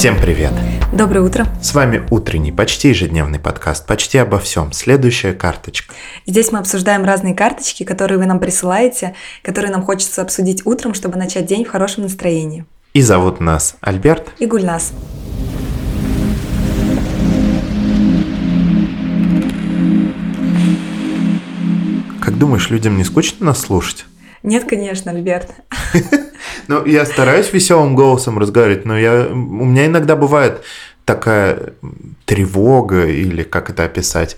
Всем привет! Доброе утро. С вами утренний, почти ежедневный подкаст, почти обо всем. Следующая карточка. Здесь мы обсуждаем разные карточки, которые вы нам присылаете, которые нам хочется обсудить утром, чтобы начать день в хорошем настроении. И зовут нас Альберт и Гульнас. Как думаешь, людям не скучно нас слушать? Нет, конечно, Альберт. Ну, я стараюсь веселым голосом разговаривать, но я, у меня иногда бывает такая тревога, или как это описать,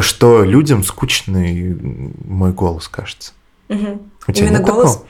что людям скучный мой голос, кажется. Угу. У тебя Именно голос? Такого?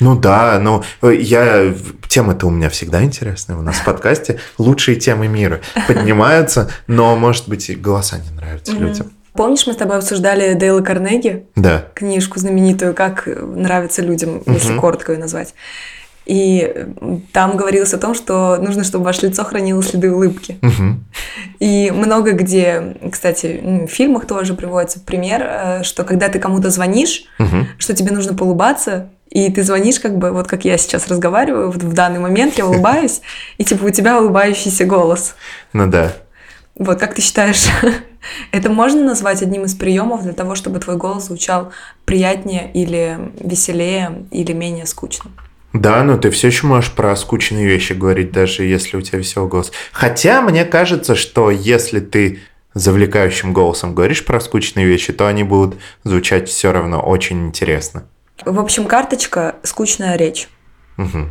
Ну да, но я темы-то у меня всегда интересные. У нас в подкасте лучшие темы мира поднимаются, но, может быть, и голоса не нравятся людям. Помнишь, мы с тобой обсуждали Дейла Карнеги? Да. Книжку знаменитую «Как нравится людям», если угу. коротко ее назвать. И там говорилось о том, что нужно, чтобы ваше лицо хранило следы улыбки. Угу. И много где, кстати, в фильмах тоже приводится пример, э, что когда ты кому-то звонишь, угу. что тебе нужно поулыбаться, и ты звонишь, как бы, вот как я сейчас разговариваю, вот в данный момент я улыбаюсь, и типа у тебя улыбающийся голос. Ну да. Вот, как ты считаешь, это можно назвать одним из приемов для того, чтобы твой голос звучал приятнее или веселее, или менее скучно? Да, но ты все еще можешь про скучные вещи говорить, даже если у тебя веселый голос. Хотя мне кажется, что если ты завлекающим голосом говоришь про скучные вещи, то они будут звучать все равно очень интересно. В общем, карточка скучная речь. Угу.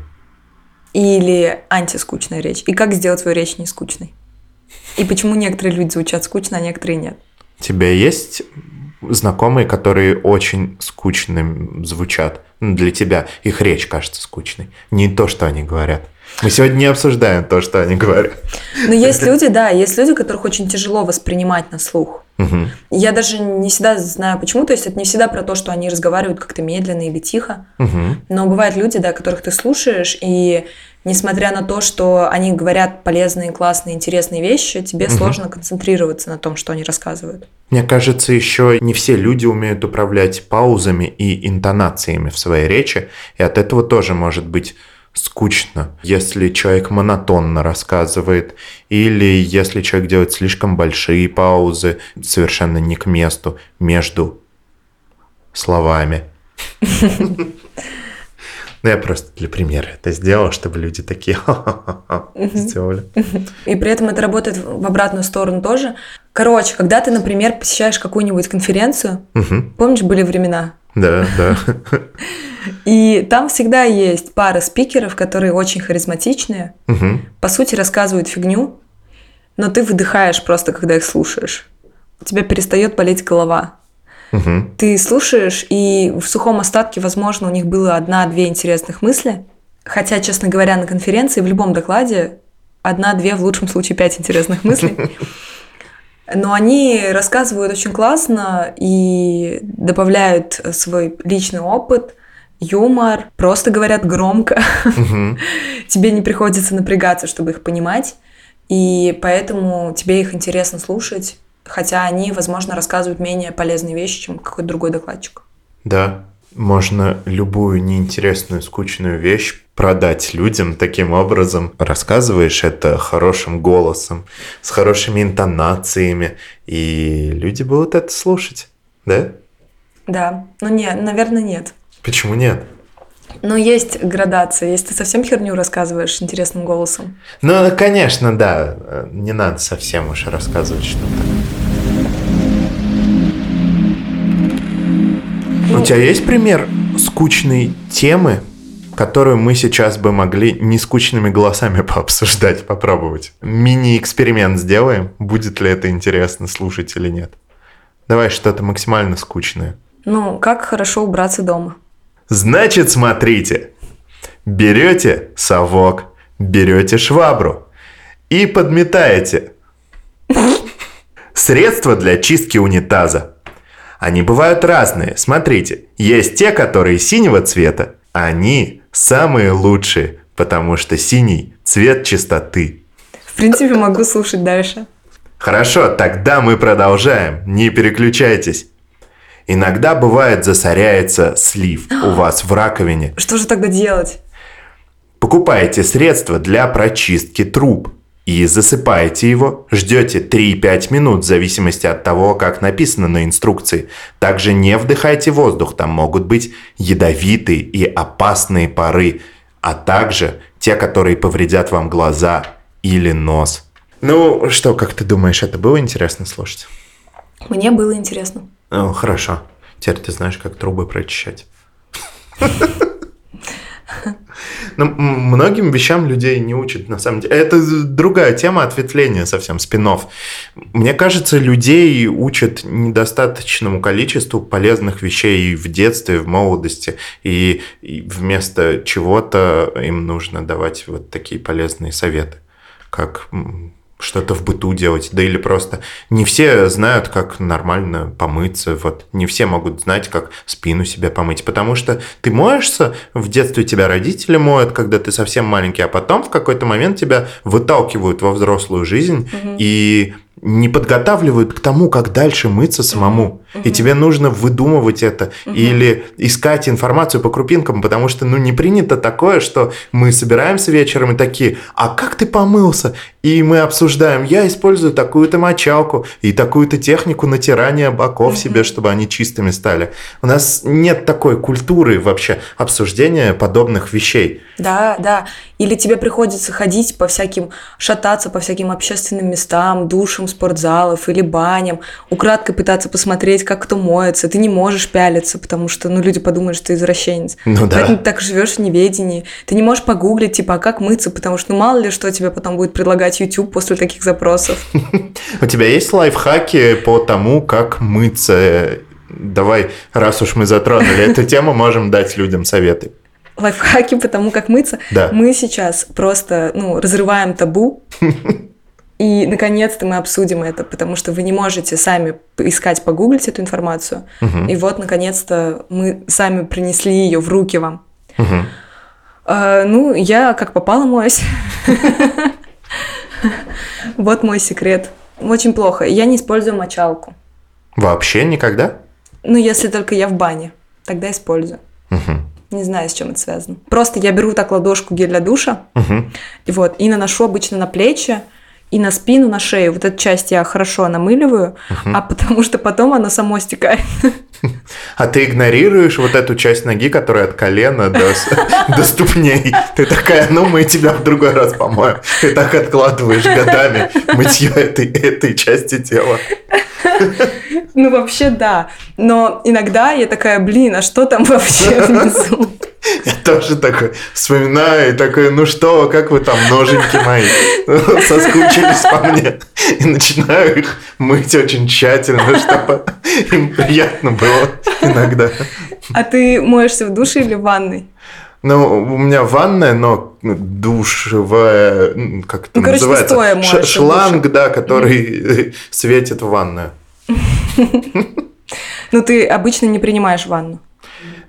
Или антискучная речь. И как сделать свою речь не скучной? И почему некоторые люди звучат скучно, а некоторые нет? Тебя есть знакомые, которые очень скучным звучат ну, для тебя? Их речь кажется скучной. Не то, что они говорят. Мы сегодня не обсуждаем то, что они говорят. Но есть люди, да, есть люди, которых очень тяжело воспринимать на слух. Угу. Я даже не всегда знаю почему, то есть это не всегда про то, что они разговаривают как-то медленно или тихо. Угу. Но бывают люди, да, которых ты слушаешь, и несмотря на то, что они говорят полезные, классные, интересные вещи, тебе угу. сложно концентрироваться на том, что они рассказывают. Мне кажется, еще не все люди умеют управлять паузами и интонациями в своей речи, и от этого тоже может быть скучно, если человек монотонно рассказывает, или если человек делает слишком большие паузы, совершенно не к месту, между словами. Ну, я просто для примера это сделал, чтобы люди такие сделали. И при этом это работает в обратную сторону тоже. Короче, когда ты, например, посещаешь какую-нибудь конференцию, помнишь, были времена? Да, да. И там всегда есть пара спикеров, которые очень харизматичные, угу. по сути рассказывают фигню, но ты выдыхаешь просто, когда их слушаешь. У тебя перестает болеть голова. Угу. Ты слушаешь, и в сухом остатке, возможно, у них было одна-две интересных мысли. Хотя, честно говоря, на конференции в любом докладе одна-две, в лучшем случае пять интересных мыслей. Но они рассказывают очень классно и добавляют свой личный опыт – юмор, просто говорят громко. Угу. тебе не приходится напрягаться, чтобы их понимать, и поэтому тебе их интересно слушать, хотя они, возможно, рассказывают менее полезные вещи, чем какой-то другой докладчик. Да, можно любую неинтересную, скучную вещь продать людям таким образом. Рассказываешь это хорошим голосом, с хорошими интонациями, и люди будут это слушать, да? Да, ну нет, наверное, нет. Почему нет? Ну, есть градация. Если ты совсем херню рассказываешь интересным голосом. Ну, конечно, да. Не надо совсем уж рассказывать что-то. Ну, У тебя есть пример скучной темы, которую мы сейчас бы могли не скучными голосами пообсуждать, попробовать? Мини-эксперимент сделаем. Будет ли это интересно слушать или нет? Давай что-то максимально скучное. Ну, как хорошо убраться дома. Значит, смотрите. Берете совок, берете швабру и подметаете. Средства для чистки унитаза. Они бывают разные. Смотрите, есть те, которые синего цвета. Они самые лучшие, потому что синий – цвет чистоты. В принципе, могу слушать дальше. Хорошо, тогда мы продолжаем. Не переключайтесь. Иногда бывает засоряется слив у вас в раковине. Что же тогда делать? Покупаете средства для прочистки труб и засыпаете его, ждете 3-5 минут в зависимости от того, как написано на инструкции. Также не вдыхайте воздух, там могут быть ядовитые и опасные пары, а также те, которые повредят вам глаза или нос. Ну что, как ты думаешь, это было интересно слушать? Мне было интересно. Ну, хорошо. Теперь ты знаешь, как трубы прочищать. Но ну, многим вещам людей не учат, на самом деле. Это другая тема ответвления совсем, спинов. Мне кажется, людей учат недостаточному количеству полезных вещей в детстве, в молодости, и, и вместо чего-то им нужно давать вот такие полезные советы, как что-то в быту делать, да или просто не все знают, как нормально помыться, вот не все могут знать, как спину себе помыть, потому что ты моешься, в детстве тебя родители моют, когда ты совсем маленький, а потом в какой-то момент тебя выталкивают во взрослую жизнь, угу. и не подготавливают к тому, как дальше мыться самому. И тебе нужно выдумывать это uh-huh. или искать информацию по крупинкам, потому что ну не принято такое, что мы собираемся вечером и такие, а как ты помылся? И мы обсуждаем, я использую такую-то мочалку и такую-то технику натирания боков uh-huh. себе, чтобы они чистыми стали. У нас нет такой культуры вообще обсуждения подобных вещей. Да, да. Или тебе приходится ходить по всяким, шататься по всяким общественным местам, душам, спортзалов или баням, украдкой пытаться посмотреть, как кто моется. Ты не можешь пялиться, потому что ну, люди подумают, что ты извращенец. Ну да. Поэтому ты так живешь в неведении. Ты не можешь погуглить, типа, а как мыться, потому что ну мало ли что тебе потом будет предлагать YouTube после таких запросов. У тебя есть лайфхаки по тому, как мыться? Давай, раз уж мы затронули эту тему, можем дать людям советы лайфхаки по тому, как мыться. Да. Мы сейчас просто ну, разрываем табу И, наконец-то, мы обсудим это, потому что вы не можете сами искать, погуглить эту информацию. Угу. И вот, наконец-то, мы сами принесли ее в руки вам. Угу. А, ну, я как попала моюсь. Вот мой секрет. Очень плохо. Я не использую мочалку. Вообще никогда? Ну, если только я в бане. Тогда использую. Не знаю, с чем это связано. Просто я беру так ладошку гель для душа, и вот, и наношу обычно на плечи, и на спину, на шею. Вот эту часть я хорошо намыливаю, угу. а потому что потом оно само стекает. А ты игнорируешь вот эту часть ноги, которая от колена до, до ступней. Ты такая, ну мы тебя в другой раз помоем. Ты так откладываешь годами мытье этой, этой части тела. Ну, вообще, да. Но иногда я такая, блин, а что там вообще внизу? Я тоже такой вспоминаю и такой, ну что, как вы там, ноженьки мои, соскучились по мне. И начинаю их мыть очень тщательно, чтобы им приятно было иногда. А ты моешься в душе или в ванной? Ну, у меня ванная, но душевая, как это ну, называется? Короче, Ш- шланг, да, который светит в ванную. Ну, ты обычно не принимаешь ванну?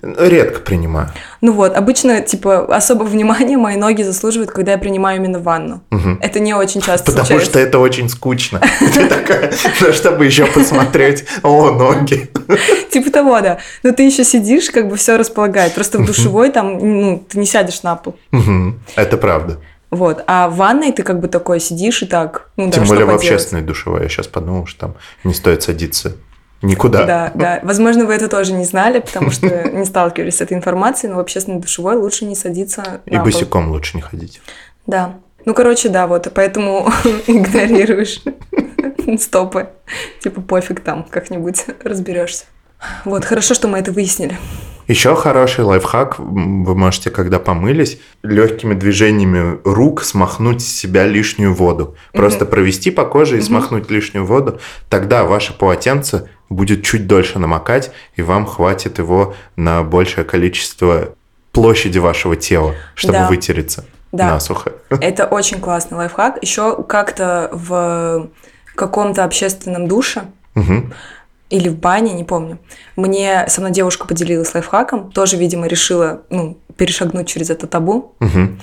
Редко принимаю. Ну вот, обычно, типа, особого внимания мои ноги заслуживают, когда я принимаю именно ванну. Угу. Это не очень часто Потому случается. что это очень скучно. Ты такая, ну, чтобы еще посмотреть, о, ноги. Типа того, да. Но ты еще сидишь, как бы все располагает. Просто в душевой там, ну, ты не сядешь на пол. Это правда. Вот. А в ванной ты как бы такой сидишь и так, ну Тем более в общественной душевой. Я сейчас подумал, что там не стоит садиться Никуда. Да, да. Возможно, вы это тоже не знали, потому что не сталкивались с этой информацией, но в общественной душевой лучше не садиться И босиком лучше не ходить. Да. Ну, короче, да, вот, поэтому игнорируешь стопы. Типа пофиг там, как-нибудь разберешься. Вот, хорошо, что мы это выяснили. Еще хороший лайфхак, вы можете, когда помылись, легкими движениями рук смахнуть с себя лишнюю воду. Просто mm-hmm. провести по коже и mm-hmm. смахнуть лишнюю воду. Тогда ваше полотенце будет чуть дольше намокать, и вам хватит его на большее количество площади вашего тела, чтобы да. вытереться да. насухо. Это очень классный лайфхак. Еще как-то в каком-то общественном душе угу или в бане, не помню. Мне со мной девушка поделилась лайфхаком, тоже, видимо, решила ну, перешагнуть через это табу. Угу.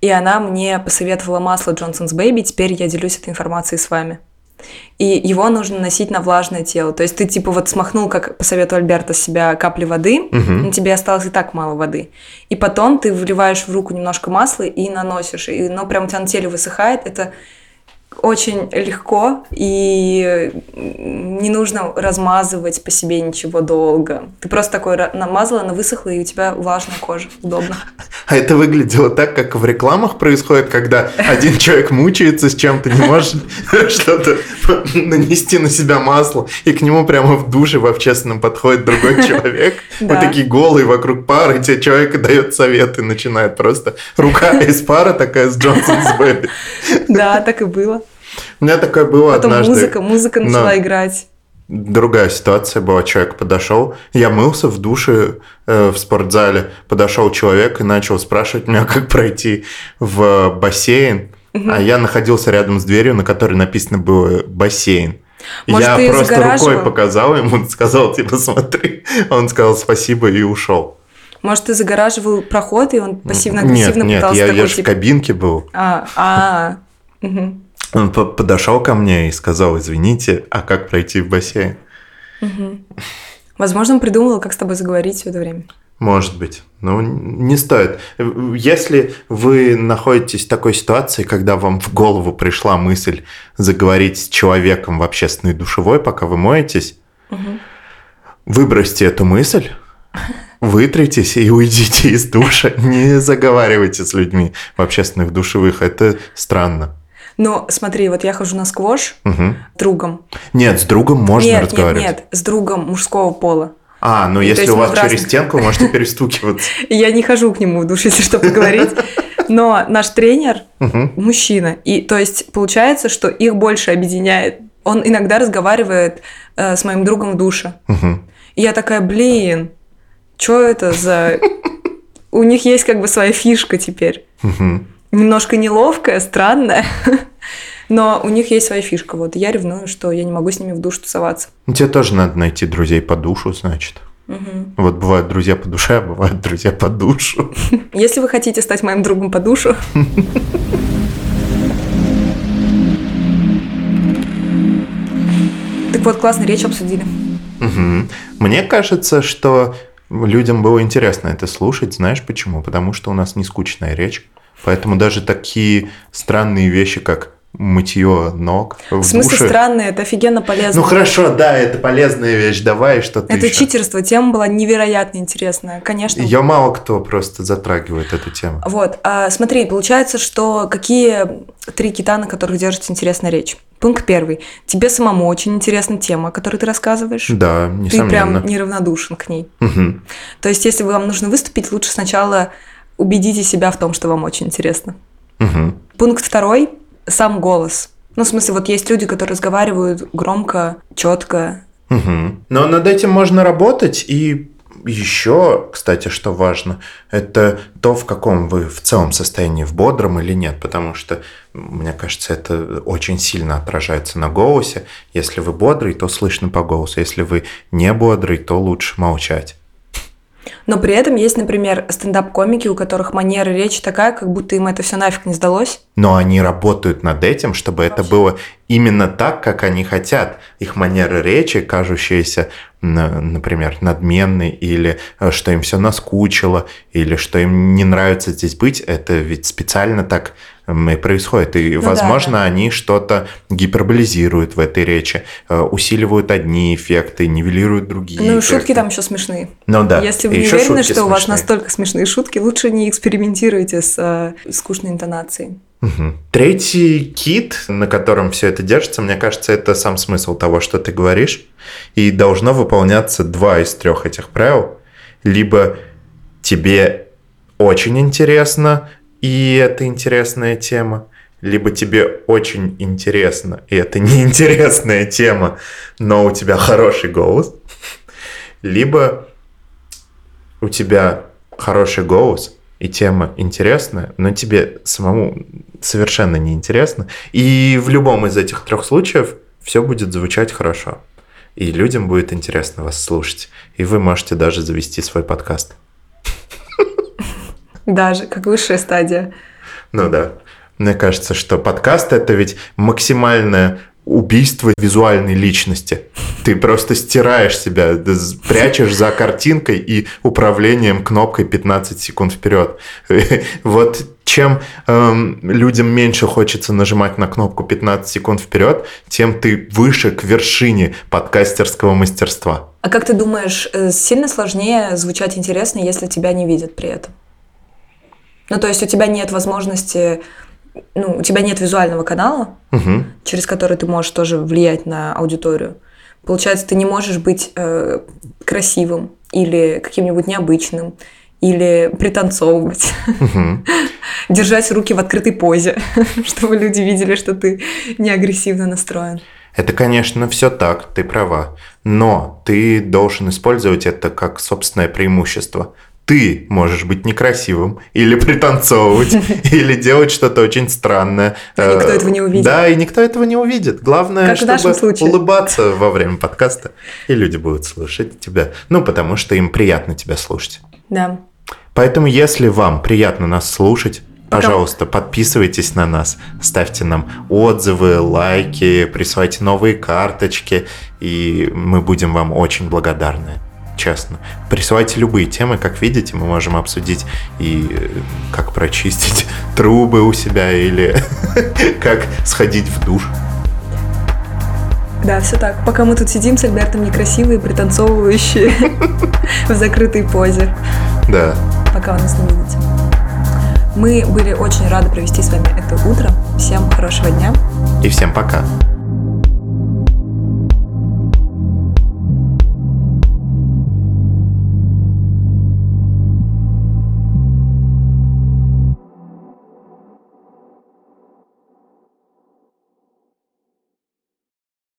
И она мне посоветовала масло Johnson's Baby. Теперь я делюсь этой информацией с вами. И его нужно носить на влажное тело. То есть ты типа вот смахнул, как по совету Альберта, с себя капли воды, Мгм. но тебе осталось и так мало воды. И потом ты вливаешь в руку немножко масла и наносишь, и оно прям у тебя на теле высыхает. Это очень легко, и не нужно размазывать по себе ничего долго. Ты просто такой ра- намазала, она высохла, и у тебя влажная кожа. Удобно. А это выглядело так, как в рекламах происходит, когда один человек мучается с чем-то, не может что-то нанести на себя масло, и к нему прямо в душе в общественном подходит другой человек. Вот такие голые вокруг пары, и тебе человек дает советы, начинает просто рука из пара такая с Джонсон's Baby. Да, так и было. У меня такое было Потом однажды. музыка, музыка начала Но- играть. Другая ситуация была, человек подошел, я мылся в душе э, в спортзале, подошел человек и начал спрашивать меня, как пройти в бассейн, а я находился рядом с дверью, на которой написано было бассейн. Может, я просто загораживал? рукой показал ему, сказал, типа, смотри. Он сказал спасибо и ушел. Может, ты загораживал проход, и он Нет, пассивно-агрессивно нет, пытался я, я такой, же в типа, кабинке был. А, а, мгм, Он по- подошел ко мне и сказал, извините, а как пройти в бассейн? мгм. Возможно, он придумывал, как с тобой заговорить все это время. Может быть. Но не стоит. Если вы находитесь в такой ситуации, когда вам в голову пришла мысль заговорить с человеком в общественной душевой, пока вы моетесь, Мгм. выбросьте эту мысль, вытритесь и уйдите из душа. Не заговаривайте с людьми в общественных душевых. Это странно. Но смотри, вот я хожу на сквош с другом. Нет, с другом можно нет, разговаривать. нет, нет, с другом мужского пола. А, ну И если у вас через разных- стенку, можете перестукиваться. Я не хожу к нему в душ, если что, поговорить. Но наш тренер мужчина. И то есть получается, что их больше объединяет. Он иногда разговаривает э, с моим другом в душе. И я такая, блин, что это за... У них есть как бы своя фишка теперь. Немножко неловкая, странная. Но у них есть своя фишка. Вот я ревную, что я не могу с ними в душ тусоваться. Ну, Тебе тоже надо найти друзей по душу, значит. Мгм. Вот бывают друзья по душе, а бывают друзья по душу. Если вы хотите стать моим другом по душу, Так вот, классно речь обсудили. Мгм. Мне кажется, что людям было интересно это слушать. Знаешь почему? Потому что у нас не скучная речь. Поэтому даже такие странные вещи, как мытье ног в, В смысле душе- странно, это офигенно полезно. Ну хорошо, да, это полезная вещь. Давай что-то это еще. читерство. Тема была невероятно интересная, конечно. Ее мало кто просто затрагивает эту тему. Вот, а, смотри, получается, что какие три кита, на которых держится интересная речь? Пункт первый. Тебе самому очень интересна тема, о которой ты рассказываешь. Да, Ты несомненно. прям неравнодушен к ней. Мгм. То есть, если вам нужно выступить, лучше сначала убедите себя в том, что вам очень интересно. Мгм. Пункт второй – сам голос. Ну, в смысле, вот есть люди, которые разговаривают громко, четко. Мгм. Но над этим можно работать. И еще, кстати, что важно, это то, в каком вы в целом состоянии, в бодром или нет. Потому что, мне кажется, это очень сильно отражается на голосе. Если вы бодрый, то слышно по голосу. Если вы не бодрый, то лучше молчать. Но при этом есть, например, стендап-комики, у которых манера речи такая, как будто им это все нафиг не сдалось. Но они работают над этим, чтобы это было именно так, как они хотят. Их манера речи, кажущаяся, например, надменной, или э, что им все наскучило, или что им не нравится здесь быть, это ведь специально так происходит. И, Ну да, возможно, да. они что-то гиперболизируют в этой речи, э, усиливают одни эффекты, нивелируют другие ну эффекты. шутки там еще смешные. Ну да. Если вы И не уверены, что у вас смешные. настолько смешные шутки, лучше не экспериментируйте с э, скучной интонацией. Мгм. Третий кит, на котором все это держится, мне кажется, это сам смысл того, что ты говоришь. И должно выполняться два из трех этих правил. Либо тебе очень интересно, и это интересная тема, либо тебе очень интересно, и это неинтересная тема, но у тебя хороший голос, либо у тебя хороший голос, и тема интересная, но тебе самому совершенно неинтересно. И в любом из этих трех случаев все будет звучать хорошо. И людям будет интересно вас слушать. И вы можете даже завести свой подкаст. Даже как высшая стадия. Ну да. Мне кажется, что подкаст это ведь максимальное убийство визуальной личности. Ты просто стираешь себя, прячешь за картинкой и управлением кнопкой 15 секунд вперед. Вот чем эм, людям меньше хочется нажимать на кнопку 15 секунд вперед, тем ты выше к вершине подкастерского мастерства. А как ты думаешь, э, сильно сложнее звучать интересно, если тебя не видят при этом? Ну, то есть у тебя нет возможности, ну, у тебя нет визуального канала, угу. через который ты можешь тоже влиять на аудиторию. Получается, ты не можешь быть э, красивым или каким-нибудь необычным, или пританцовывать, держать руки в открытой позе, чтобы люди видели, что ты не агрессивно настроен. Это, конечно, все так, ты права. Но ты должен использовать это как собственное преимущество. Ты можешь быть некрасивым, или пританцовывать, или делать что-то очень странное. И никто этого не увидит. Да, и никто этого не увидит. Главное, чтобы улыбаться во время подкаста, и люди будут слушать тебя. Ну, потому что им приятно тебя слушать. Да. Поэтому, если вам приятно нас слушать. Пожалуйста, подписывайтесь на нас, ставьте нам отзывы, лайки, присылайте новые карточки, и мы будем вам очень благодарны. Честно. Присылайте любые темы, как видите, мы можем обсудить и э, как прочистить трубы у себя, или как сходить в душ. Да, все так. Пока мы тут сидим с Альбертом некрасивые, пританцовывающие в закрытой позе. Да. Пока вы нас не видите. Мы были очень рады провести с вами это утро. Всем хорошего дня. И всем пока.